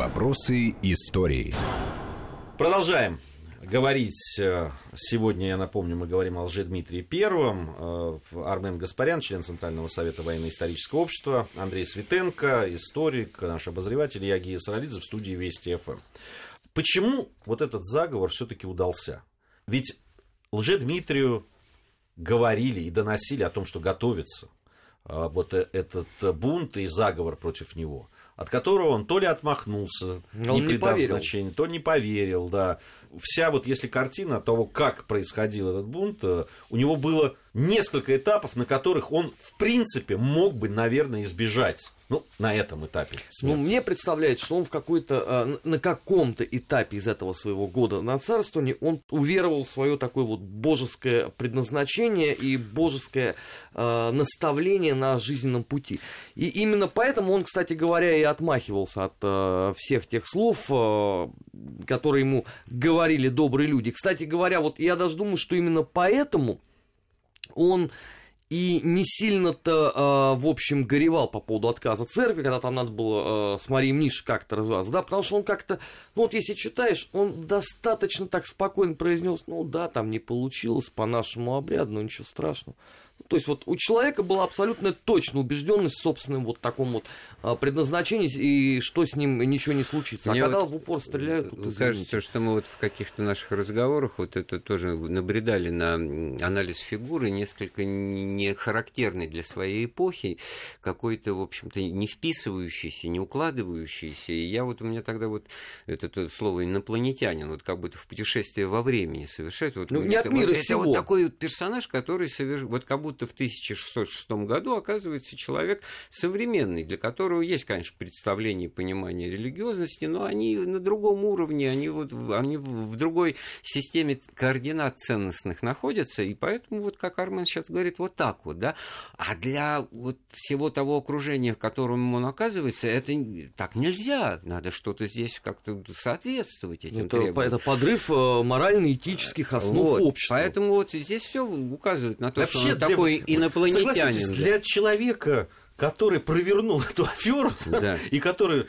Вопросы истории. Продолжаем говорить. э, Сегодня, я напомню, мы говорим о Лжедмитрии Первом. Э, Армен Гаспарян, член Центрального совета военно-исторического общества. Андрей Светенко, историк, наш обозреватель. Я Гия Саралидзе в студии Вести ФМ. Почему вот этот заговор все-таки удался? Ведь Лжедмитрию говорили и доносили о том, что готовится э, вот этот бунт и заговор против него, от которого он то ли отмахнулся, Но он не придав поверил. значения, то не поверил, да. Вся вот, если картина того, как происходил этот бунт, э, у него было несколько этапов, на которых он, в принципе, мог бы, наверное, избежать. Ну, на этом этапе Ну, смерти. мне представляется, что он в какой-то, э, на каком-то этапе из этого своего года на царствование, он уверовал в свое такое вот божеское предназначение и божеское э, наставление на жизненном пути. И именно поэтому он, кстати говоря, и отмахивался от э, всех тех слов, э, которые ему говорили добрые люди. Кстати говоря, вот я даже думаю, что именно поэтому он и не сильно-то, э, в общем, горевал по поводу отказа церкви, когда там надо было э, с Марией Мниш как-то развиваться, да, потому что он как-то, ну вот если читаешь, он достаточно так спокойно произнес, ну да, там не получилось по нашему обряду, но ничего страшного. То есть вот у человека была абсолютно точно убежденность в собственном вот таком вот э, предназначении, и что с ним ничего не случится. А Мне когда вот в упор стреляют, тут, извините. Кажется, что мы вот в каких-то наших разговорах вот это тоже набредали на анализ фигуры, несколько не характерный для своей эпохи, какой-то, в общем-то, не вписывающийся, не укладывающийся. И я вот, у меня тогда вот это то слово инопланетянин, вот как будто в путешествие во времени совершает. Вот, Ну, не от это, мира вот, это сего. вот такой вот персонаж, который соверш... вот как будто в 1606 году оказывается человек современный, для которого есть, конечно, представление и понимание религиозности, но они на другом уровне, они, вот, в- они в другой системе координат ценностных находятся, и поэтому, вот как Армен сейчас говорит, вот так вот, да. А для вот всего того окружения, в котором он оказывается, это так нельзя, надо что-то здесь как-то соответствовать этим это, требованиям. это подрыв э, морально-этических основ Вот, общества. Поэтому вот здесь все указывает на то, что Вообще, он для- такой инопланетянин. Да. для человека, который провернул эту аферу Да. и который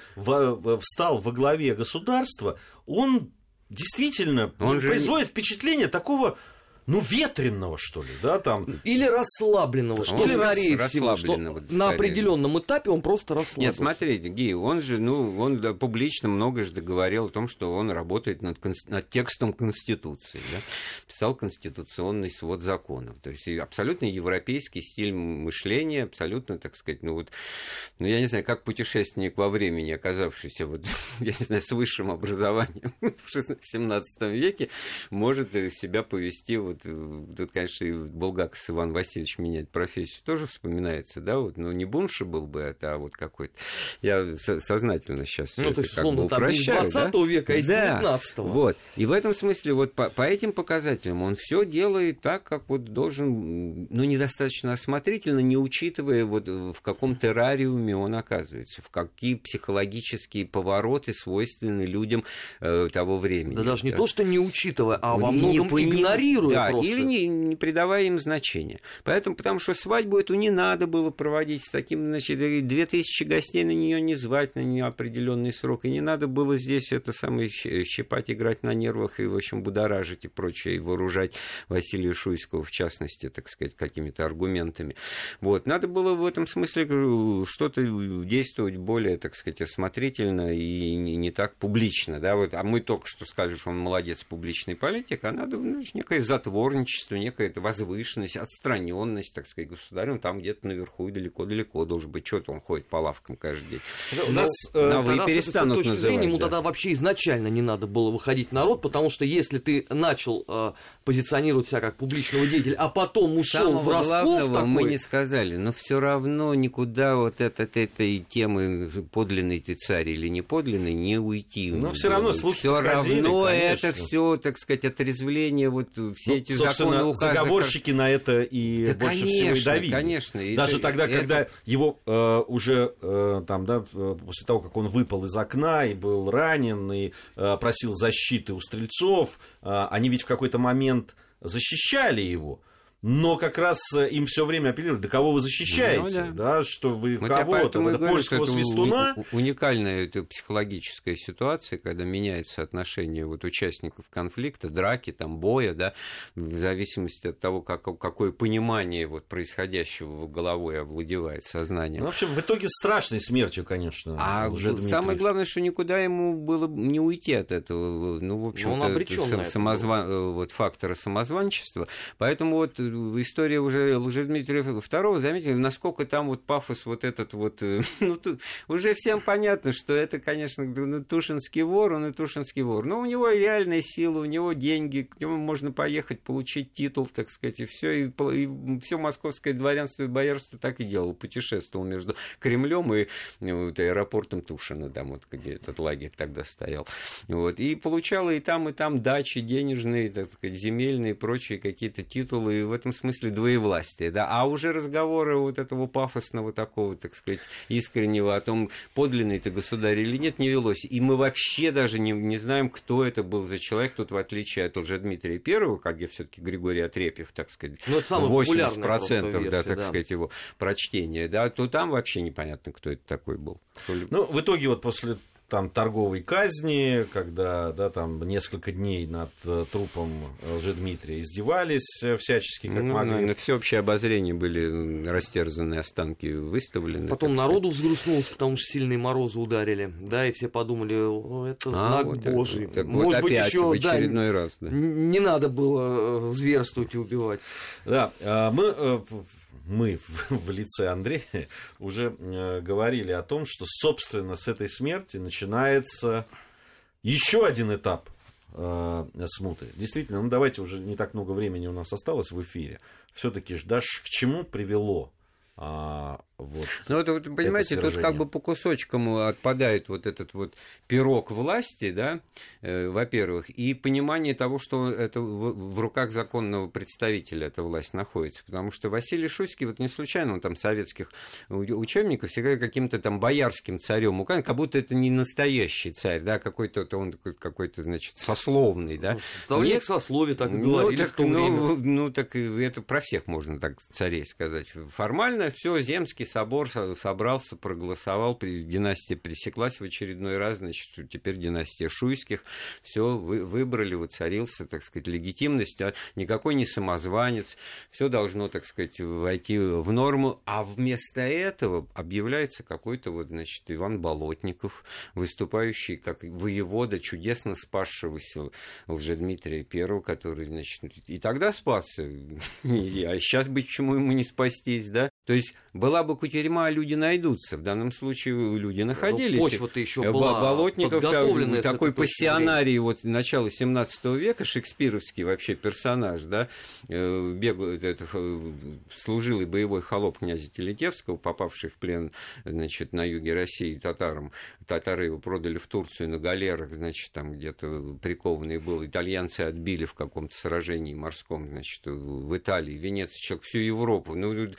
встал во главе государства, он действительно Он же производит впечатление такого, ну, ветренного, что ли, да, там. Или расслабленного, что Или скорее рас- всего, что расслабленного, на определенном этапе он просто расслабился. Нет, смотрите, Ги, он же, ну, он да, публично многожды говорил о том, что он работает над, над текстом Конституции, да? писал конституционный свод законов. То есть абсолютно европейский стиль мышления, абсолютно, так сказать, ну вот, ну я не знаю, как путешественник во времени, оказавшийся вот, я не знаю, с высшим образованием в 16-17 веке, может э, себя повести вот, э, тут, конечно, и Булгаков Иван Васильевич меняет профессию, тоже вспоминается, да, вот, ну не Бунша был бы это, а вот какой-то, я со- сознательно сейчас Ну, то есть, условно, там не из упрощаю, 20 да? века, а из Да. 19-го. Вот. И в этом смысле, вот по, по этим показателям он все делает так, как вот должен, ну, недостаточно осмотрительно, не учитывая, вот э, в каком террариуме он оказывается, в какие психологические повороты свойственны людям э, того времени. Да даже не да. то, что не учитывая, а во Не многом пони- игнорируя да, просто. или не, не придавая им значения. Поэтому, потому что свадьбу эту не надо было проводить с таким, значит, и 2000 гостей на нее не звать на неопределенный срок, и не надо было здесь это самое щипать, играть на нервах и, в общем, будоражить и прочее, и вооружать Василия Шуйского, в частности, так сказать, какими-то аргументами. Вот. Надо было в этом смысле э, что-то действовать более, так сказать, осмотрительно и не, не так публично. Да? Вот, а мы только что сказали, что он молодец, публичный политик, а надо ну, некое затворничество, некая эта возвышенность, отстраненность, так сказать, государем там где-то наверху и далеко-далеко должен быть. Что-то он ходит по лавкам каждый день. У нас, э, на вы Тогда, с этой перестанут точки называть. зрения, ему да. тогда вообще изначально не надо было выходить народ, потому что если ты начал э, позиционировать себя как публичного деятеля, а потом ушел Самого в раскол такой, мы не сказали, но все равно никуда вот от, от этой темы подлинный ты царь или не подлинный не уйти. Но всё равно слухи Все равно конечно. это все, так сказать, отрезвление, вот все Ну, эти собственно, законы, указы. заговорщики на это и Да, больше конечно, всего и давили. конечно. И Даже это- тогда, это- когда его э, уже э, там, да, э, после того, как он выпал из окна и был ранен, и э, просил защиты у стрельцов, э, они ведь в какой-то момент защищали его. Но как раз э, им все время апеллируют, да кого вы защищаете, Ну, да. что вы Вот кого-то, это говорю, польского это свистуна, уникальная эта психологическая ситуация, когда меняется отношение вот участников конфликта, драки, там, боя, да, в зависимости от того, как, какое понимание вот происходящего головой овладевает сознанием. Ну, в общем, в итоге страшной смертью, конечно. А Лжедмитрий. самое главное, что никуда ему было не уйти от этого. Ну, в общем, он обречён на это вот фактора самозванчества. Поэтому вот э, история уже Лжедмитрия II, заметили, насколько там вот пафос вот этот вот... э, Ну, тут уже всем понятно, что это, конечно, ну, Тушинский вор, он и Тушинский вор. Но у него реальная сила, у него деньги, к нему можно поехать, получить титул, так сказать, и все. И, все московское дворянство и боярство так и делало. Путешествовал между Кремлем и ну, вот, аэропортом Тушина, там вот где этот лагерь тогда стоял. Вот. И получала и там, и там дачи денежные, так сказать, земельные, прочие какие-то титулы, и в этом смысле двоевластие. Да? А уже разговоры вот этого пафосного такого, так сказать, искреннего о том, подлинный ты государь или нет, не велось. И мы вообще даже не, не знаем, кто это был за человек. Тут, в отличие от Лжедмитрия Первого, как я все-таки Григорий Отрепьев, так сказать, Ну, это самая 80% популярная просто да, версия, так да. сказать, его прочтения, да, то там вообще непонятно, кто это такой был. Ну, в итоге вот после там торговой казни, когда, да, там несколько дней над э, трупом Лжедмитрия издевались э, всячески, как Ну, могли. на, всеобщее обозрение были растерзанные останки выставлены. Потом народу взгрустнулось, потому что сильные морозы ударили, да, и все подумали, «О, это сказать. А, знак вот Божий. вот. Так вот Может быть, опять еще, в да, очередной раз. Да. не надо было э, зверствовать и убивать. Да, мы, мы в- в лице Андрея уже э, говорили о том, что, собственно, с этой смерти начинается еще один этап э, смуты. Действительно, ну давайте уже не так много времени у нас осталось в эфире. Все-таки даже к чему привело а, вот, Ну, это, вот, понимаете, это тут как бы по кусочкам отпадает вот этот вот пирог власти, да, э, во-первых, и понимание того, что это в, в руках законного представителя эта власть находится. Потому что Василий Шуйский, вот не случайно, он там советских учебников всегда каким-то там боярским царем указан, как будто это не настоящий царь, да, какой-то он какой-то, значит, сословный, да. Составление Нет, сословия, так ну, говорили так, в то ну, время. ну, так это про всех можно так царей сказать. Формально все, Земский собор со- собрался, проголосовал, династия пересеклась в очередной раз, значит, теперь династия Шуйских, все, вы, выбрали, воцарился, так сказать, легитимность, а никакой не самозванец, все должно, так сказать, войти в норму, а вместо этого объявляется какой-то вот, значит, Иван Болотников, выступающий как воевода, чудесно спасшегося Лжедмитрия Первого, который, значит, и тогда спасся, а сейчас бы почему ему не спастись, да? То есть была бы кутерьма, люди найдутся. В данном случае люди находились. Ну, почва-то еще Э, была Бо- Болотников, э, такой пассионарий вот начала 17 века, шекспировский вообще персонаж, да, э, бегал, это, э, служилый боевой холоп князя Телетевского, попавший в плен, значит, на юге России татарам. Татары его продали в Турцию на галерах, значит, там где-то прикованный был. Итальянцы отбили в каком-то сражении морском, значит, в Италии, Венеция, человек, всю Европу. Ну,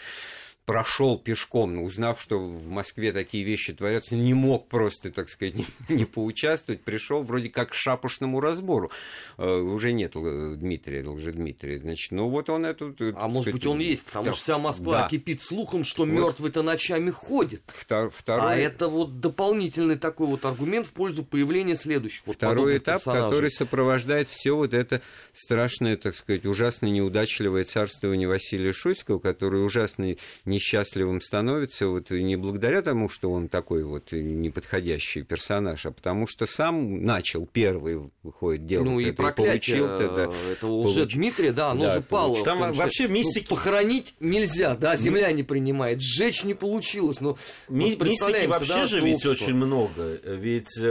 прошел пешком, узнав, что в Москве такие вещи творятся, не мог просто, так сказать, не, не поучаствовать, пришел вроде как к шапошному разбору. Э, уже нет Дмитрия, Лжедмитрия. Значит, ну вот он эту... так А может сказать, быть, он есть, потому да, что вся Москва да. кипит слухом, что Вот. мертвый-то ночами ходит. Втор- второй... А это вот дополнительный такой вот аргумент в пользу появления следующих вот Второй этап, персонажей. который сопровождает все вот это страшное, так сказать, ужасно неудачливое царствование Василия Шуйского, который ужасно несчастливым становится вот не благодаря тому, что он такой вот неподходящий персонаж, а потому что сам начал первый, выходит, делать ну и это, проклятие получил это. э, этого уже получ- Дмитрия, да, оно Да, же пало. Там том, что, вообще ну, мистики- похоронить нельзя, да, земля не принимает, сжечь не получилось. Но Ми- вот Мистики вообще да, же что ведь общество. очень много. Ведь, э,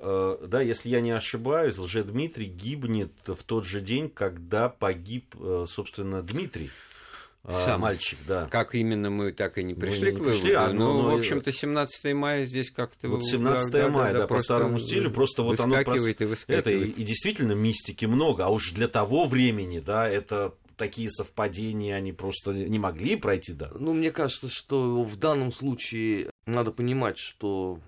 э, да, если я не ошибаюсь, Лжедмитрий гибнет в тот же день, когда погиб, э, собственно, Дмитрий. Э, Сам. Мальчик, да. Как именно мы так и не Мы пришли не к пришли, выводу, а, но, ну, ну, в общем-то, 17 мая здесь как-то... Вот да, 17 да, мая, да, по просто старому стилю, просто вот оно выскакивает и выскакивает. Это, и, и действительно мистики много, а уж для того времени, да, это такие совпадения, они просто не могли пройти, да. Ну, мне кажется, что в данном случае надо понимать, что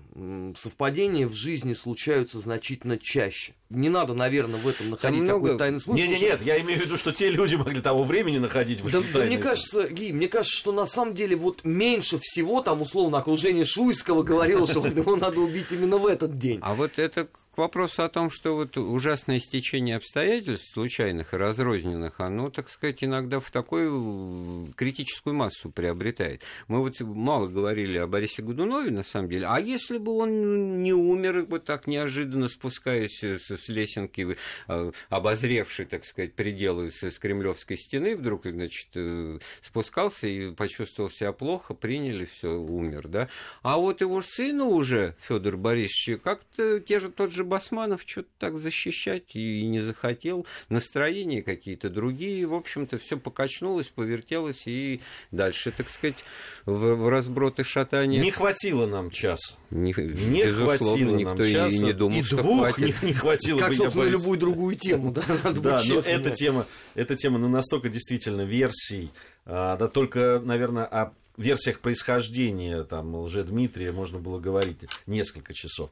совпадения в жизни случаются значительно чаще. Не надо, наверное, в этом находить много... какой-то тайный смысл. Нет, нет, нет, я имею в виду, что те люди могли того времени находить в да, да, мне кажется, Ги, мне кажется, что на самом деле вот меньше всего там условно окружение Шуйского говорило, что его надо убить именно в этот день. А вот это вопросу о том, что вот ужасное стечение обстоятельств, случайных и разрозненных, оно, так сказать, иногда в такую критическую массу приобретает. Мы вот мало говорили о Борисе Годунове, на самом деле. А если бы он не умер, вот так неожиданно спускаясь с лесенки, э, обозревший, так сказать, пределы с Кремлевской стены, вдруг, значит, э, спускался и почувствовал себя плохо, приняли, все, умер, да. А вот его сыну уже, Федор Борисович, как-то те же, тот же Басманов что-то так защищать и не захотел. Настроения какие-то другие. В общем-то, все покачнулось, повертелось и дальше, так сказать, в, в разброд и шатание. Не хватило нам часа. Не, не хватило никто нам часа. и не думал, и что двух хватит. Не, не хватило как, бы, собственно, любую другую тему. Да, да но эта тема, эта тема ну, настолько действительно версий, а, да только, наверное, о версиях происхождения там Лжедмитрия можно было говорить несколько часов.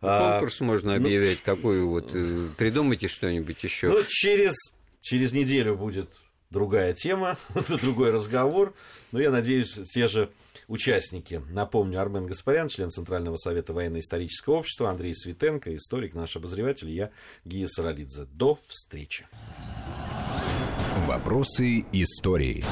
Ну, конкурс а, можно объявить, ну, какой вот, э, придумайте что-нибудь еще. Ну, через, через неделю будет другая тема, другой разговор, но я надеюсь, те же участники. Напомню, Армен Гаспарян, член Центрального совета военно-исторического общества, Андрей Светенко, историк, наш обозреватель, и я, Гия Саралидзе. До встречи. Вопросы истории.